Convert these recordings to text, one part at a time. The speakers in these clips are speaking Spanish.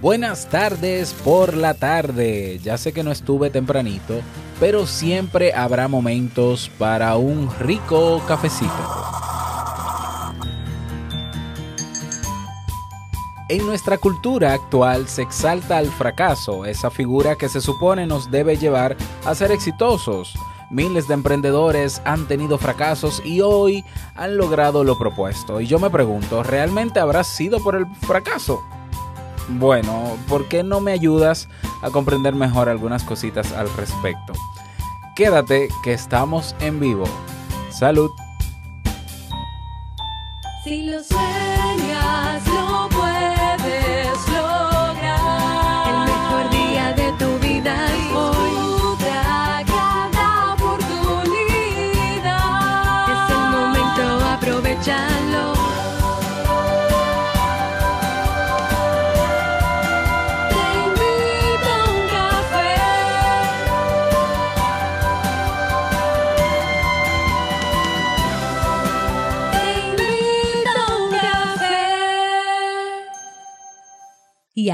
Buenas tardes por la tarde. Ya sé que no estuve tempranito, pero siempre habrá momentos para un rico cafecito. En nuestra cultura actual se exalta al fracaso, esa figura que se supone nos debe llevar a ser exitosos. Miles de emprendedores han tenido fracasos y hoy han logrado lo propuesto. Y yo me pregunto, ¿realmente habrá sido por el fracaso? Bueno, ¿por qué no me ayudas a comprender mejor algunas cositas al respecto? Quédate que estamos en vivo. Salud.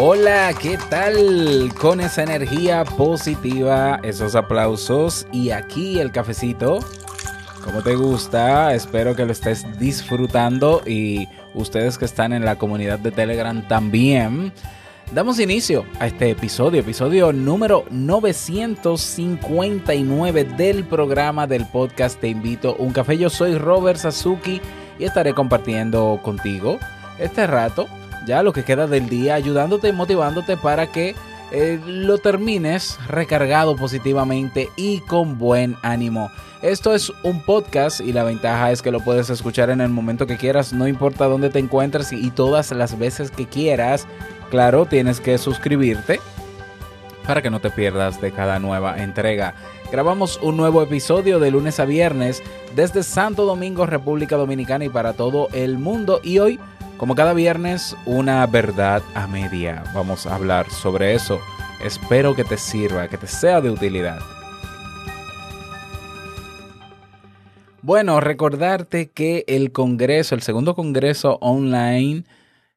Hola, ¿qué tal? Con esa energía positiva, esos aplausos y aquí el cafecito. Como te gusta, espero que lo estés disfrutando y ustedes que están en la comunidad de Telegram también. Damos inicio a este episodio, episodio número 959 del programa del podcast Te invito a un café. Yo soy Robert Sasuki y estaré compartiendo contigo este rato, ya lo que queda del día, ayudándote y motivándote para que eh, lo termines recargado positivamente y con buen ánimo. Esto es un podcast y la ventaja es que lo puedes escuchar en el momento que quieras, no importa dónde te encuentres y todas las veces que quieras. Claro, tienes que suscribirte para que no te pierdas de cada nueva entrega. Grabamos un nuevo episodio de lunes a viernes desde Santo Domingo, República Dominicana y para todo el mundo. Y hoy, como cada viernes, una verdad a media. Vamos a hablar sobre eso. Espero que te sirva, que te sea de utilidad. Bueno, recordarte que el Congreso, el segundo Congreso online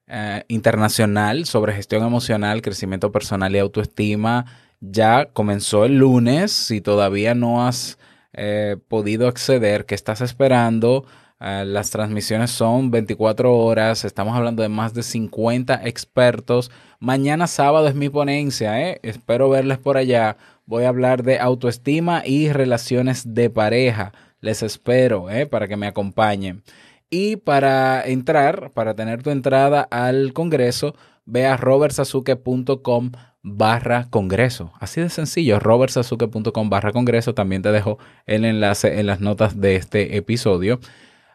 eh, internacional sobre gestión emocional, crecimiento personal y autoestima ya comenzó el lunes. Si todavía no has eh, podido acceder, ¿qué estás esperando? Eh, las transmisiones son 24 horas, estamos hablando de más de 50 expertos. Mañana sábado es mi ponencia, ¿eh? espero verles por allá. Voy a hablar de autoestima y relaciones de pareja. Les espero ¿eh? para que me acompañen. Y para entrar, para tener tu entrada al Congreso, ve a robertsazuke.com barra Congreso. Así de sencillo, robertsazuke.com barra Congreso. También te dejo el enlace en las notas de este episodio.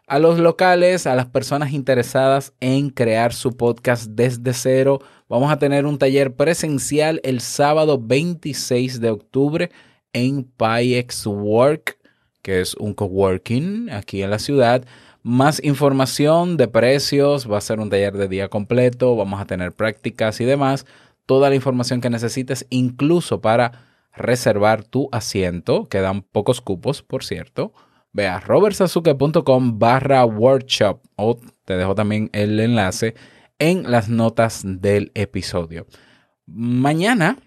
A los locales, a las personas interesadas en crear su podcast desde cero, vamos a tener un taller presencial el sábado 26 de octubre en PyX Work, que es un coworking aquí en la ciudad. Más información de precios, va a ser un taller de día completo, vamos a tener prácticas y demás. Toda la información que necesites, incluso para reservar tu asiento. Quedan pocos cupos, por cierto. Ve a robertsazuke.com barra workshop o te dejo también el enlace en las notas del episodio. Mañana,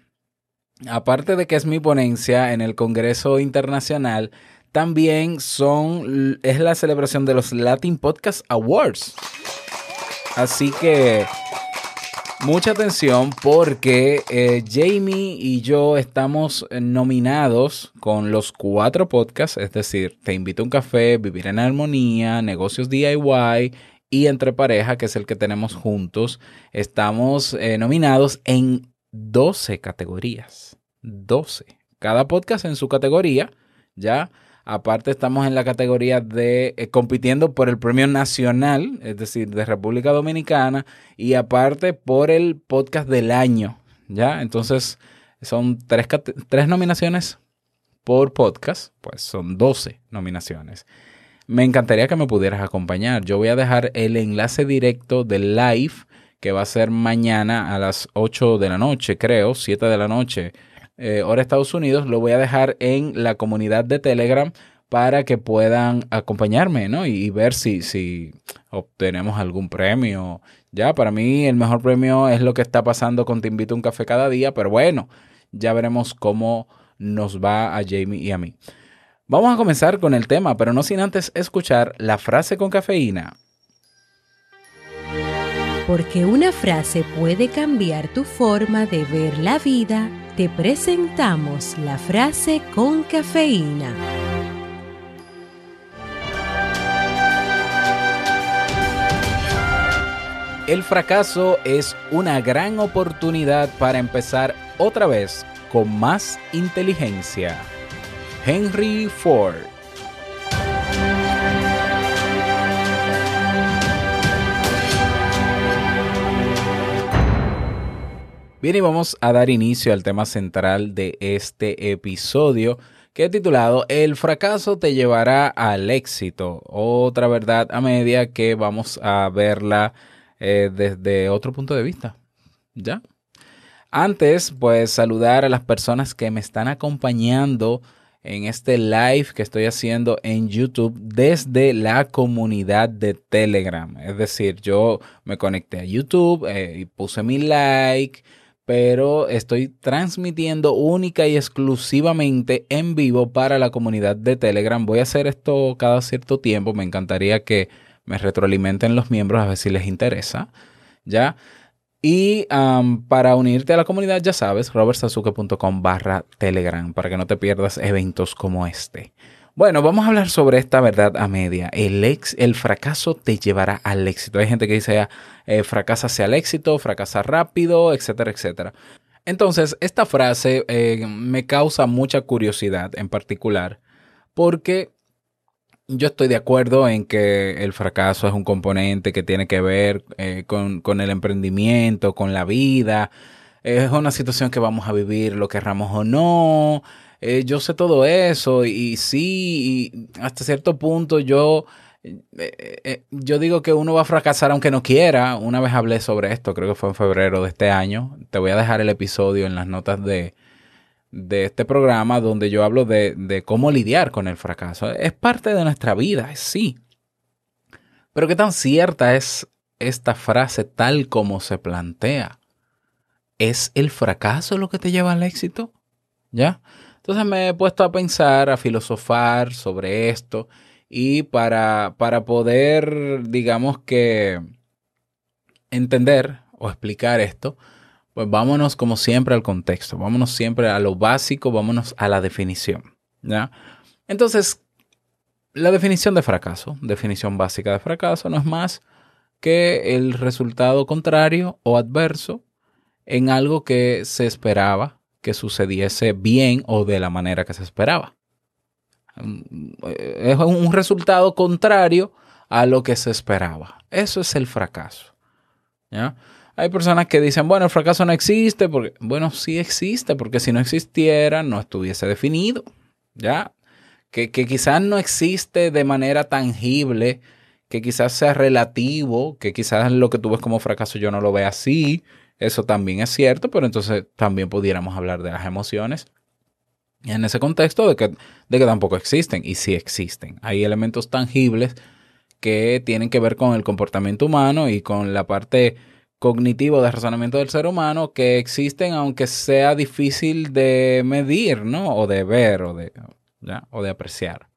aparte de que es mi ponencia en el Congreso Internacional, también son, es la celebración de los Latin Podcast Awards. Así que mucha atención porque eh, Jamie y yo estamos nominados con los cuatro podcasts, es decir, Te invito a un café, Vivir en Armonía, Negocios DIY y Entre Pareja, que es el que tenemos juntos. Estamos eh, nominados en 12 categorías. 12. Cada podcast en su categoría, ¿ya? Aparte estamos en la categoría de eh, compitiendo por el premio nacional, es decir, de República Dominicana, y aparte por el podcast del año, ¿ya? Entonces, son tres, tres nominaciones por podcast, pues son 12 nominaciones. Me encantaría que me pudieras acompañar. Yo voy a dejar el enlace directo del live que va a ser mañana a las 8 de la noche, creo, 7 de la noche, eh, Estados Unidos. Lo voy a dejar en la comunidad de Telegram para que puedan acompañarme, ¿no? Y, y ver si, si obtenemos algún premio. Ya, para mí el mejor premio es lo que está pasando con Te invito a un café cada día, pero bueno, ya veremos cómo nos va a Jamie y a mí. Vamos a comenzar con el tema, pero no sin antes escuchar la frase con cafeína. Porque una frase puede cambiar tu forma de ver la vida, te presentamos la frase con cafeína. El fracaso es una gran oportunidad para empezar otra vez con más inteligencia. Henry Ford. Bien, y vamos a dar inicio al tema central de este episodio que he titulado El fracaso te llevará al éxito. Otra verdad a media que vamos a verla eh, desde otro punto de vista. ¿Ya? Antes, pues saludar a las personas que me están acompañando en este live que estoy haciendo en YouTube desde la comunidad de Telegram. Es decir, yo me conecté a YouTube eh, y puse mi like, pero estoy transmitiendo única y exclusivamente en vivo para la comunidad de Telegram. Voy a hacer esto cada cierto tiempo. Me encantaría que me retroalimenten los miembros a ver si les interesa. ¿Ya? Y para unirte a la comunidad, ya sabes, robertsazuke.com barra Telegram, para que no te pierdas eventos como este. Bueno, vamos a hablar sobre esta verdad a media. El, ex, el fracaso te llevará al éxito. Hay gente que dice, eh, fracasa hacia el éxito, fracasa rápido, etcétera, etcétera. Entonces, esta frase eh, me causa mucha curiosidad en particular, porque yo estoy de acuerdo en que el fracaso es un componente que tiene que ver eh, con, el emprendimiento, con la vida. Es una situación que vamos a vivir, lo querramos o no. Eh, yo sé todo eso y, sí, y hasta cierto punto yo, eh, yo digo que uno va a fracasar aunque no quiera. Una vez hablé sobre esto, creo que fue en febrero de este año. Te voy a dejar el episodio en las notas de, de este programa donde yo hablo de, de, cómo lidiar con el fracaso. Es parte de nuestra vida, sí. Pero qué tan cierta es esta frase tal como se plantea. ¿Es el fracaso lo que te lleva al éxito? ¿Ya? Entonces me he puesto a pensar, a filosofar sobre esto y para, para poder, digamos que, entender o explicar esto, pues vámonos como siempre al contexto, vámonos siempre a lo básico, vámonos a la definición. ¿ya? Entonces, la definición de fracaso, definición básica de fracaso, no es más que el resultado contrario o adverso en algo que se esperaba que sucediese bien o de la manera que se esperaba. Es un resultado contrario a lo que se esperaba. Eso es el fracaso. ¿ya? Hay personas que dicen, bueno, el fracaso no existe, porque, bueno, sí existe, porque si no existiera, no estuviese definido, ¿ya? Que, que quizás no existe de manera tangible, que quizás sea relativo, que quizás lo que tú ves como fracaso yo no lo vea así, eso también es cierto, pero entonces también pudiéramos hablar de las emociones. En ese contexto de que, de que tampoco existen, y sí existen. Hay elementos tangibles que tienen que ver con el comportamiento humano y con la parte cognitivo de razonamiento del ser humano que existen aunque sea difícil de medir, ¿no? O de ver o de, ¿ya? o de apreciar.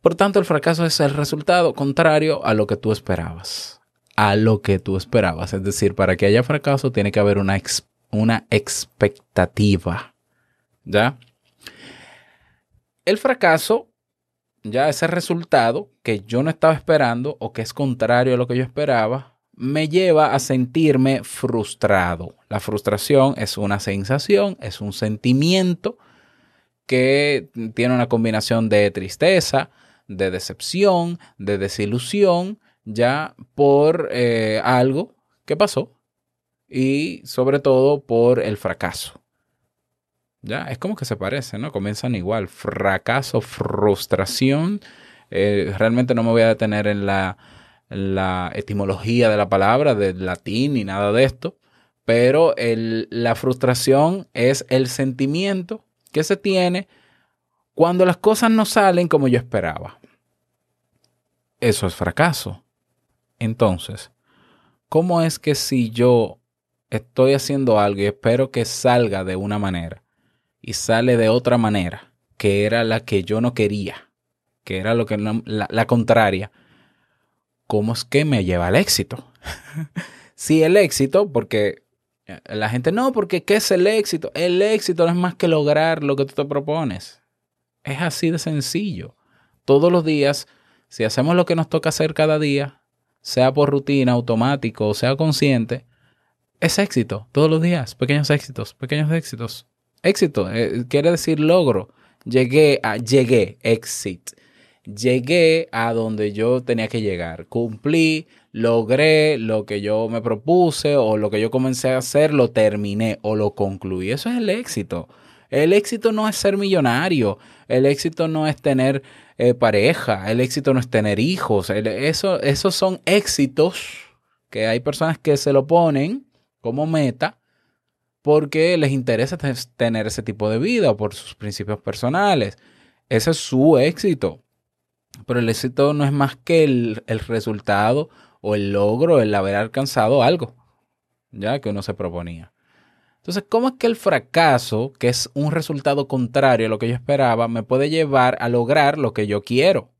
Por tanto, el fracaso es el resultado contrario a lo que tú esperabas. A lo que tú esperabas. Es decir, para que haya fracaso tiene que haber una, ex, una expectativa. ¿Ya? El fracaso, ya ese resultado que yo no estaba esperando o que es contrario a lo que yo esperaba, me lleva a sentirme frustrado. La frustración es una sensación, es un sentimiento que tiene una combinación de tristeza, de decepción, de desilusión, ya por eh, algo que pasó y sobre todo por el fracaso. Ya, es como que se parecen, ¿no? Comienzan igual. Fracaso, frustración. Eh, realmente no me voy a detener en la, la etimología de la palabra, del latín ni nada de esto. Pero el- la frustración es el sentimiento que se tiene cuando las cosas no salen como yo esperaba. Eso es fracaso. Entonces, ¿cómo es que si yo estoy haciendo algo y espero que salga de una manera y sale de otra manera, que era la que yo no quería, que era lo que no- la, contraria, ¿cómo es que me lleva al éxito? si el éxito, porque eh, la gente no, porque ¿qué es el éxito? El éxito no es más que lograr lo que tú te propones. Es así de sencillo. Todos los días, si hacemos lo que nos toca hacer cada día, sea por rutina, automático o sea consciente, es éxito. Todos los días, pequeños éxitos, pequeños éxitos. Éxito eh, quiere decir logro. Llegué a, llegué, exit. Llegué a donde yo tenía que llegar. Cumplí, logré lo que yo me propuse o lo que yo comencé a hacer, lo terminé o lo concluí. Eso es el éxito. El éxito no es ser millonario. El éxito no es tener eh, pareja. El éxito no es tener hijos. Eso, esos son éxitos que hay personas que se lo ponen como meta porque les interesa te- tener ese tipo de vida por sus principios personales. Ese es su éxito. Pero el éxito no es más que el, el resultado o el logro, el haber alcanzado algo, ya que uno se proponía. Entonces, ¿cómo es que el fracaso, que es un resultado contrario a lo que yo esperaba, me puede llevar a lograr lo que yo quiero?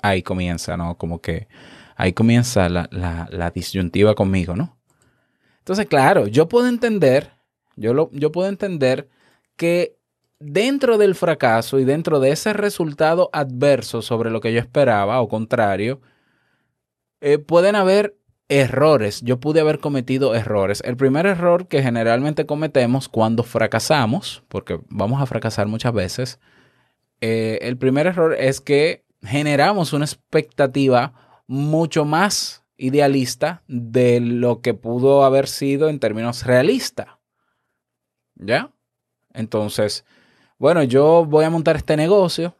Ahí comienza, ¿no? Como que ahí comienza la, disyuntiva conmigo, ¿no? Entonces, claro, yo puedo entender, yo, lo, yo puedo entender que dentro del fracaso y dentro de ese resultado adverso sobre lo que yo esperaba o contrario, eh, pueden haber errores. Yo pude haber cometido errores. El primer error que generalmente cometemos cuando fracasamos, porque vamos a fracasar muchas veces, eh, el primer error es que generamos una expectativa mucho más idealista de lo que pudo haber sido en términos realistas. ¿Ya? Entonces, bueno, yo voy a montar este negocio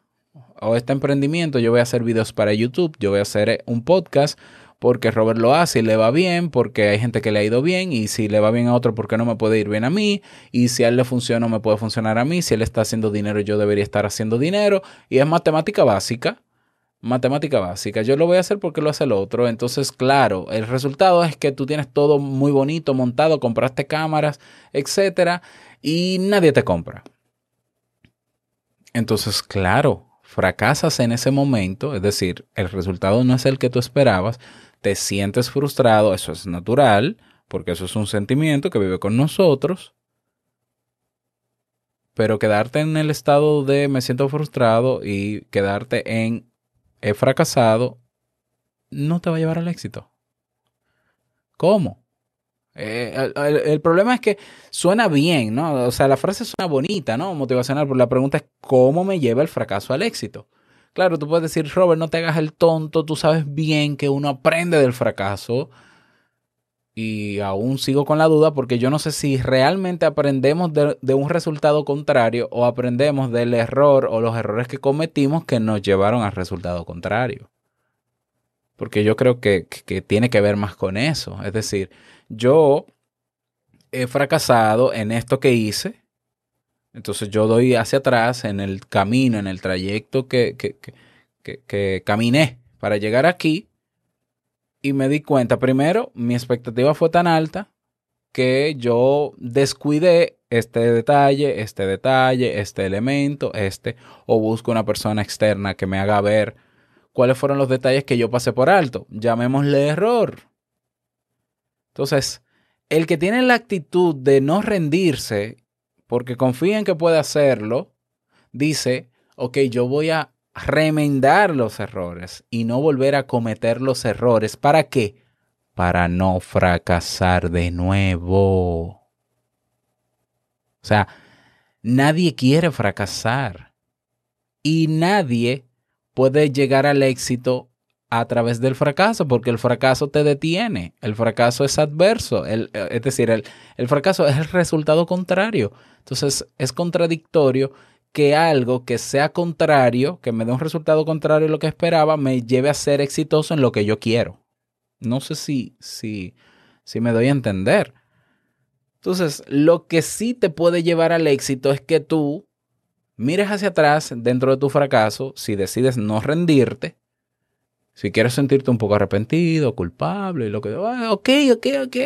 o este emprendimiento, yo voy a hacer videos para YouTube, yo voy a hacer eh, un podcast porque Robert lo hace y le va bien, porque hay gente que le ha ido bien y si le va bien a otro, ¿por qué no me puede ir bien a mí? Y si a él le funciona, no me puede funcionar a mí. Si él está haciendo dinero, yo debería estar haciendo dinero. Y es matemática básica. Matemática básica. Yo lo voy a hacer porque lo hace el otro. Entonces, claro, el resultado es que tú tienes todo muy bonito montado, compraste cámaras, etcétera, y nadie te compra. Entonces, claro, fracasas en ese momento, es decir, el resultado no es el que tú esperabas, te sientes frustrado, eso es natural, porque eso es un sentimiento que vive con nosotros, pero quedarte en el estado de me siento frustrado y quedarte en he fracasado no te va a llevar al éxito. ¿Cómo? Eh, el, problema es que suena bien, ¿no? O sea, la frase suena bonita, ¿no? Motivacional, pero la pregunta es ¿cómo me lleva el fracaso al éxito? Claro, tú puedes decir, Robert, no te hagas el tonto, tú sabes bien que uno aprende del fracaso. Y aún sigo con la duda porque yo no sé si realmente aprendemos de, de un resultado contrario o aprendemos del error o los errores que cometimos que nos llevaron al resultado contrario. Porque yo creo que- que tiene que ver más con eso. Es decir, yo he fracasado en esto que hice. Entonces yo doy hacia atrás en el camino, en el trayecto que, que, que, que- caminé para llegar aquí. Y me di cuenta, primero, mi expectativa fue tan alta que yo descuidé este detalle, este detalle, este elemento, este, o busco una persona externa que me haga ver cuáles fueron los detalles que yo pasé por alto. Llamémosle error. Entonces, el que tiene la actitud de no rendirse porque confía en que puede hacerlo, dice, ok, yo voy a remendar los errores y no volver a cometer los errores. ¿Para qué? Para no fracasar de nuevo. O sea, nadie quiere fracasar y nadie puede llegar al éxito a través del fracaso, porque el fracaso te detiene, el fracaso es adverso, el- es decir, el, el fracaso es el resultado contrario. Entonces es contradictorio que algo que sea contrario, que me dé un resultado contrario a lo que esperaba, me lleve a ser exitoso en lo que yo quiero. No sé si, si, si me doy a entender. Entonces, lo que sí te puede llevar al éxito es que tú mires hacia atrás dentro de tu fracaso, si decides no rendirte, si quieres sentirte un poco arrepentido, culpable, y lo que, ah, ok, ok, ok,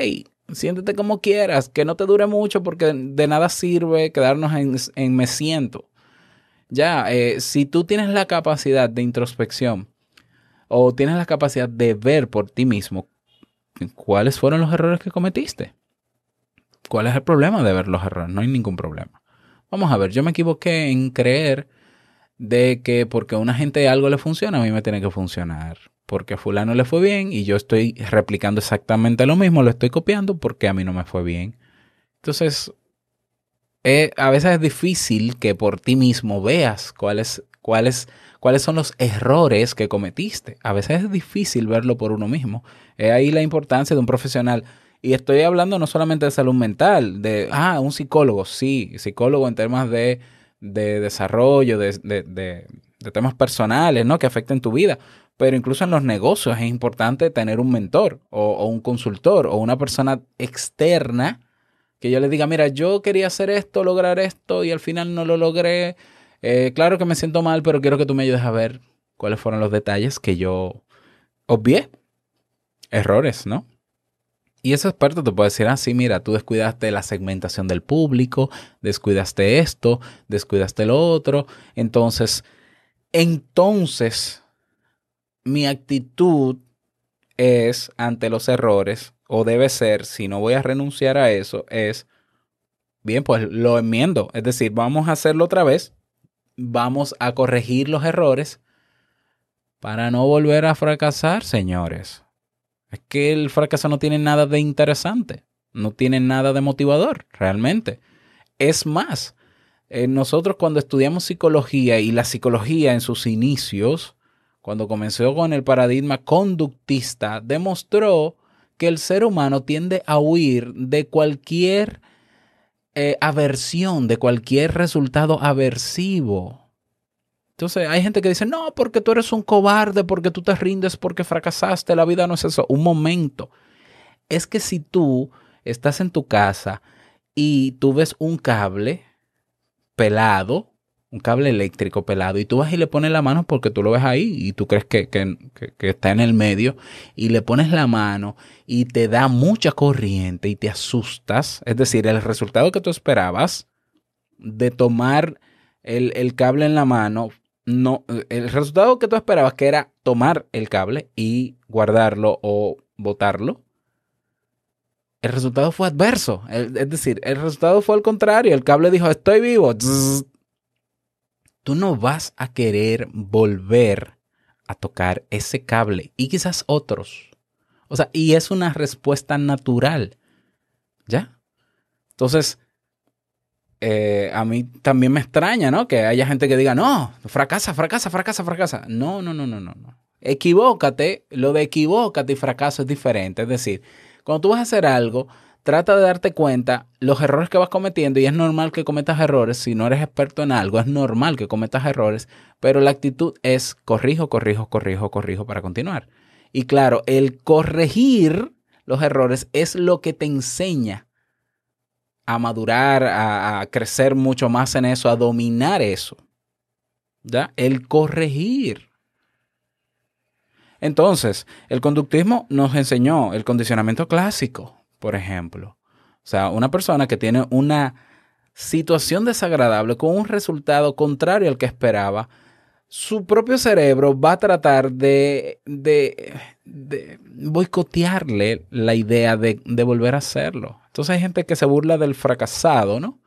siéntete como quieras, que no te dure mucho porque de nada sirve quedarnos en, en me siento. Ya, eh, si tú tienes la capacidad de introspección o tienes la capacidad de ver por ti mismo cuáles fueron los errores que cometiste, ¿cuál es el problema de ver los errores? No hay ningún problema. Vamos a ver, yo me equivoqué en creer de que porque a una gente algo le funciona, a mí me tiene que funcionar. Porque a fulano le fue bien y yo estoy replicando exactamente lo mismo, lo estoy copiando porque a mí no me fue bien. Entonces, eh, a veces es difícil que por ti mismo veas cuáles, cuáles, cuáles son los errores que cometiste. A veces es difícil verlo por uno mismo. Es ahí la importancia de un profesional. Y estoy hablando no solamente de salud mental, de, ah, un psicólogo, sí, psicólogo en temas de, de desarrollo, de, de, de, temas personales, ¿no? Que afecten tu vida. Pero incluso en los negocios es importante tener un mentor o, o un consultor o una persona externa que yo le diga, mira, yo quería hacer esto, lograr esto y al final no lo logré. Eh, claro que me siento mal, pero quiero que tú me ayudes a ver cuáles fueron los detalles que yo obvié. Errores, ¿no? Y ese experto te puede decir, ah, sí, mira, tú descuidaste la segmentación del público, descuidaste esto, descuidaste lo otro. Entonces, entonces, mi actitud es ante los errores, o debe ser, si no voy a renunciar a eso, es, bien, pues lo enmiendo. Es decir, vamos a hacerlo otra vez, vamos a corregir los errores para no volver a fracasar, señores. Es que el fracaso no tiene nada de interesante, no tiene nada de motivador, realmente. Es más, eh, nosotros cuando estudiamos psicología y la psicología en sus inicios, cuando comenzó con el paradigma conductista, demostró que el ser humano tiende a huir de cualquier eh, aversión, de cualquier resultado aversivo. Entonces hay gente que dice, no, porque tú eres un cobarde, porque tú te rindes, porque fracasaste, la vida no es eso. Un momento. Es que si tú estás en tu casa y tú ves un cable pelado, un cable eléctrico pelado, y tú vas y le pones la mano porque tú lo ves ahí y tú crees que, que, que, está en el medio, y le pones la mano y te da mucha corriente y te asustas, es decir, el resultado que tú esperabas de tomar el, el cable en la mano no, el resultado que tú esperabas que era tomar el cable y guardarlo o botarlo, el resultado fue adverso. Es decir, el resultado fue al contrario. El cable dijo, estoy vivo. Tú no vas a querer volver a tocar ese cable y quizás otros. O sea, y es una respuesta natural. ¿Ya? Entonces, eh, a mí también me extraña, ¿no? Que haya gente que diga, no, fracasa, fracasa, fracasa, fracasa. No, no, no, no, no. Equivócate, lo de equivócate y fracaso es diferente. Es decir, cuando tú vas a hacer algo, trata de darte cuenta los errores que vas cometiendo y es normal que cometas errores. Si no eres experto en algo, es normal que cometas errores, pero la actitud es corrijo, corrijo, corrijo, corrijo para continuar. Y claro, el corregir los errores es lo que te enseña a madurar, a, crecer mucho más en eso, a dominar eso. ¿Ya? El corregir. Entonces, el conductismo nos enseñó el condicionamiento clásico, por ejemplo. O sea, una persona que tiene una situación desagradable con un resultado contrario al que esperaba, su propio cerebro va a tratar de, de boicotearle la idea de, de, volver a hacerlo. Entonces hay gente que se burla del fracasado, ¿no?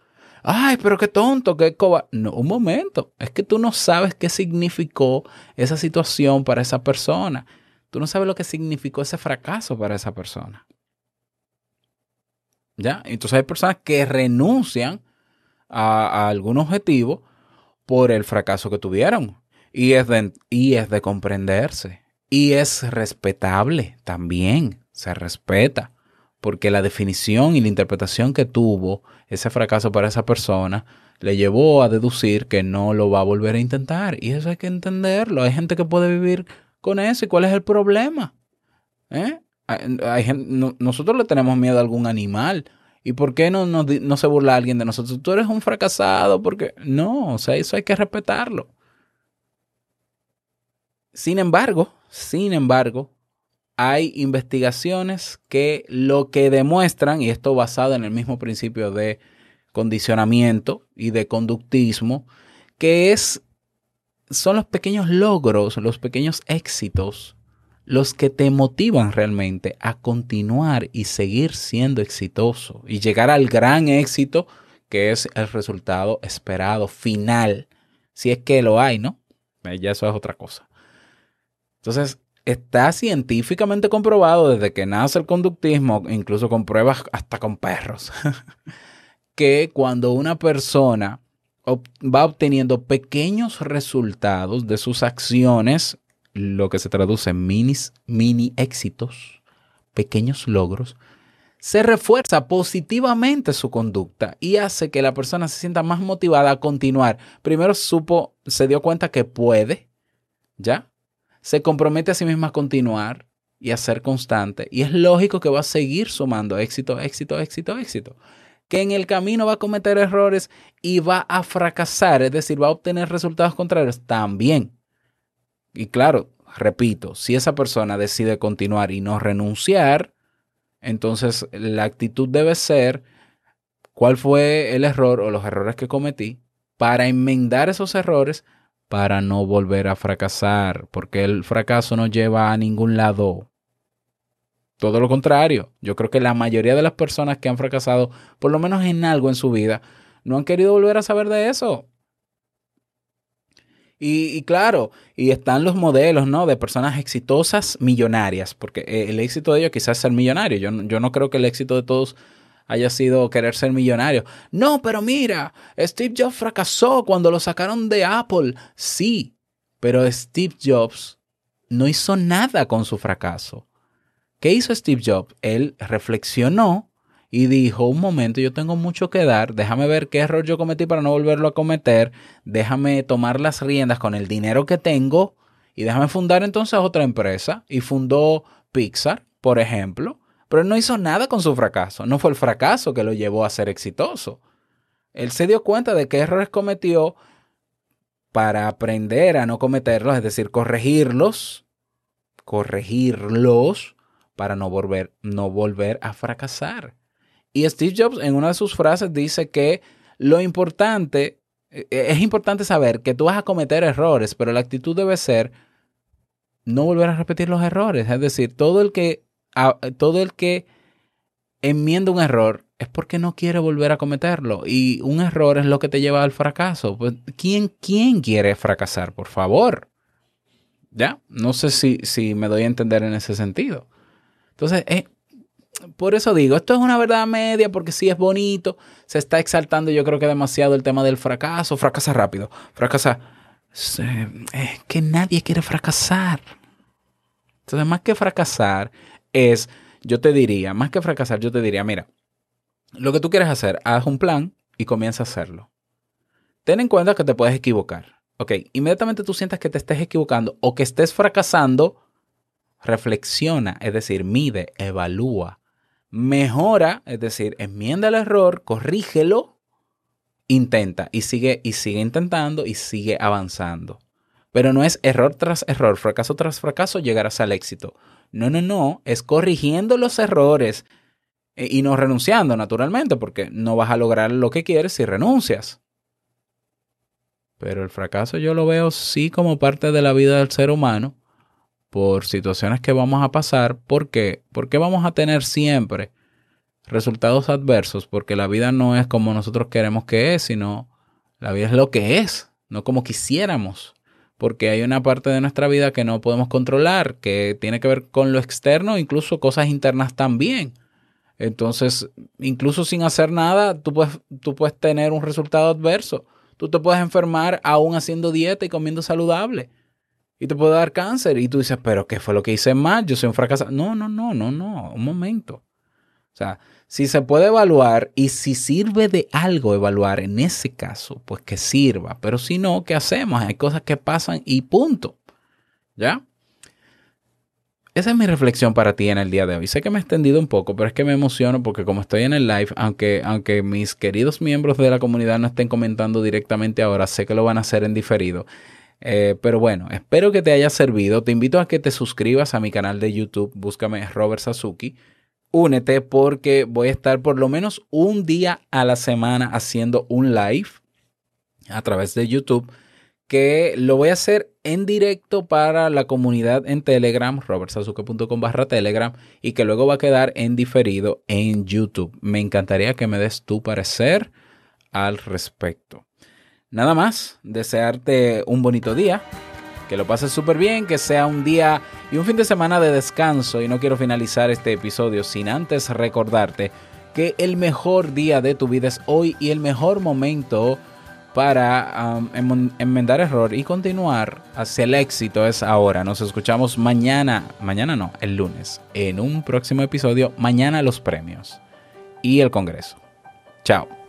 Ay, pero qué tonto, qué coba. No, un momento. Es que tú no sabes qué significó esa situación para esa persona. Tú no sabes lo que significó ese fracaso para esa persona. ¿Ya? Entonces hay personas que renuncian a, a algún objetivo por el fracaso que tuvieron. Y es, de, y es de comprenderse. Y es respetable también, se respeta, porque la definición y la interpretación que tuvo ese fracaso para esa persona le llevó a deducir que no lo va a volver a intentar. Y eso hay que entenderlo. Hay gente que puede vivir con eso. ¿Y cuál es el problema? ¿Eh? Hay- hay nosotros le tenemos miedo a algún animal. ¿Y por qué no, no, no se burla alguien de nosotros? Tú eres un fracasado porque... No, o sea, eso hay que respetarlo. Sin embargo, sin embargo, hay investigaciones que lo que demuestran, y esto basado en el mismo principio de condicionamiento y de conductismo, que es son los pequeños logros, los pequeños éxitos, los que te motivan realmente a continuar y seguir siendo exitoso y llegar al gran éxito que es el resultado esperado final, si es que lo hay, ¿no? Eh, Ya eso es otra cosa. Entonces, está científicamente comprobado desde que nace el conductismo, incluso con pruebas hasta con perros, que cuando una persona va obteniendo pequeños resultados de sus acciones, lo que se traduce en minis, mini éxitos, pequeños logros, se refuerza positivamente su conducta y hace que la persona se sienta más motivada a continuar. Primero supo, se dio cuenta que puede, ¿ya? Se compromete a sí misma a continuar y a ser constante. Y es lógico que va a seguir sumando éxito, éxito, éxito, éxito. Que en el camino va a cometer errores y va a fracasar, es decir, va a obtener resultados contrarios también. Y claro, repito, si esa persona decide continuar y no renunciar, entonces la actitud debe ser cuál fue el error o los errores que cometí para enmendar esos errores para no volver a fracasar, porque el fracaso no lleva a ningún lado. Todo lo contrario, yo creo que la mayoría de las personas que han fracasado, por lo menos en algo en su vida, no han querido volver a saber de eso. Y, claro, y están los modelos, ¿no? De personas exitosas millonarias, porque eh, el éxito de ellos quizás es ser millonario. Yo, yo no creo que el éxito de todos haya sido querer ser millonario. No, pero mira, Steve Jobs fracasó cuando lo sacaron de Apple. Sí, pero Steve Jobs no hizo nada con su fracaso. ¿Qué hizo Steve Jobs? Él reflexionó y dijo, un momento, yo tengo mucho que dar, déjame ver qué error yo cometí para no volverlo a cometer, déjame tomar las riendas con el dinero que tengo y déjame fundar entonces otra empresa. Y fundó Pixar, por ejemplo, pero él no hizo nada con su fracaso, no fue el fracaso que lo llevó a ser exitoso. Él se dio cuenta de qué errores cometió para aprender a no cometerlos, es decir, corregirlos, corregirlos para no volver, no volver a fracasar. Y Steve Jobs en una de sus frases dice que lo importante, eh, es importante saber que tú vas a cometer errores, pero la actitud debe ser no volver a repetir los errores. Es decir, todo el que, a- todo el que enmienda un error es porque no quiere volver a cometerlo. Y un error es lo que te lleva al fracaso. Pues, ¿quién, quién quiere fracasar? Por favor. ¿Ya? No sé si, si me doy a entender en ese sentido. Entonces, eh, por eso digo, esto es una verdad media porque sí es bonito, se está exaltando yo creo que demasiado el tema del fracaso, fracasa rápido, fracasa, se- es que nadie quiere fracasar. Entonces, más que fracasar es, yo te diría, más que fracasar, yo te diría, mira, lo que tú quieres hacer, haz un plan y comienza a hacerlo. Ten en cuenta que te puedes equivocar. Ok, inmediatamente tú sientas que te estés equivocando o que estés fracasando, reflexiona, es decir, mide, evalúa, mejora, es decir, enmienda el error, corrígelo, intenta y sigue y sigue intentando y sigue avanzando. Pero no es error tras error, fracaso tras fracaso llegarás al éxito. No, no, no, es corrigiendo los errores eh, y no renunciando, naturalmente, porque no vas a lograr lo que quieres si renuncias. Pero el fracaso yo lo veo sí como parte de la vida del ser humano por situaciones que vamos a pasar. ¿Por qué? Porque vamos a tener siempre resultados adversos, porque la vida no es como nosotros queremos que es, sino la vida es lo que es, no como quisiéramos. Porque hay una parte de nuestra vida que no podemos controlar, que tiene que ver con lo externo, incluso cosas internas también. Entonces, incluso sin hacer nada, tú puedes, tú puedes tener un resultado adverso. Tú te puedes enfermar aún haciendo dieta y comiendo saludable. y te puede dar cáncer. Y tú dices, pero ¿qué fue lo que hice mal? Yo soy un fracasado. No, no, no, no, no, un momento. O sea, si se puede evaluar y si sirve de algo evaluar en ese caso, pues que sirva. Pero si no, ¿qué hacemos? Hay cosas que pasan y punto. ¿Ya? Esa es mi reflexión para ti en el día de hoy. Sé que me he extendido un poco, pero es que me emociono porque como estoy en el live, aunque, aunque mis queridos miembros de la comunidad no estén comentando directamente ahora, sé que lo van a hacer en diferido. Eh, pero bueno, espero que te haya servido. Te invito a que te suscribas a mi canal de YouTube. Búscame Robert Sasuki. Únete porque voy a estar por lo menos un día a la semana haciendo un live a través de YouTube que lo voy a hacer en directo para la comunidad en Telegram, robertsazuke.com barra Telegram, y que luego va a quedar en diferido en YouTube. Me encantaría que me des tu parecer al respecto. Nada más, desearte un bonito día, que lo pases súper bien, que sea un día y un fin de semana de descanso, y no quiero finalizar este episodio sin antes recordarte que el mejor día de tu vida es hoy y el mejor momento para um, enmendar error y continuar hacia el éxito es ahora. Nos escuchamos mañana, mañana no, el lunes, en un próximo episodio, mañana los premios y el Congreso. Chao.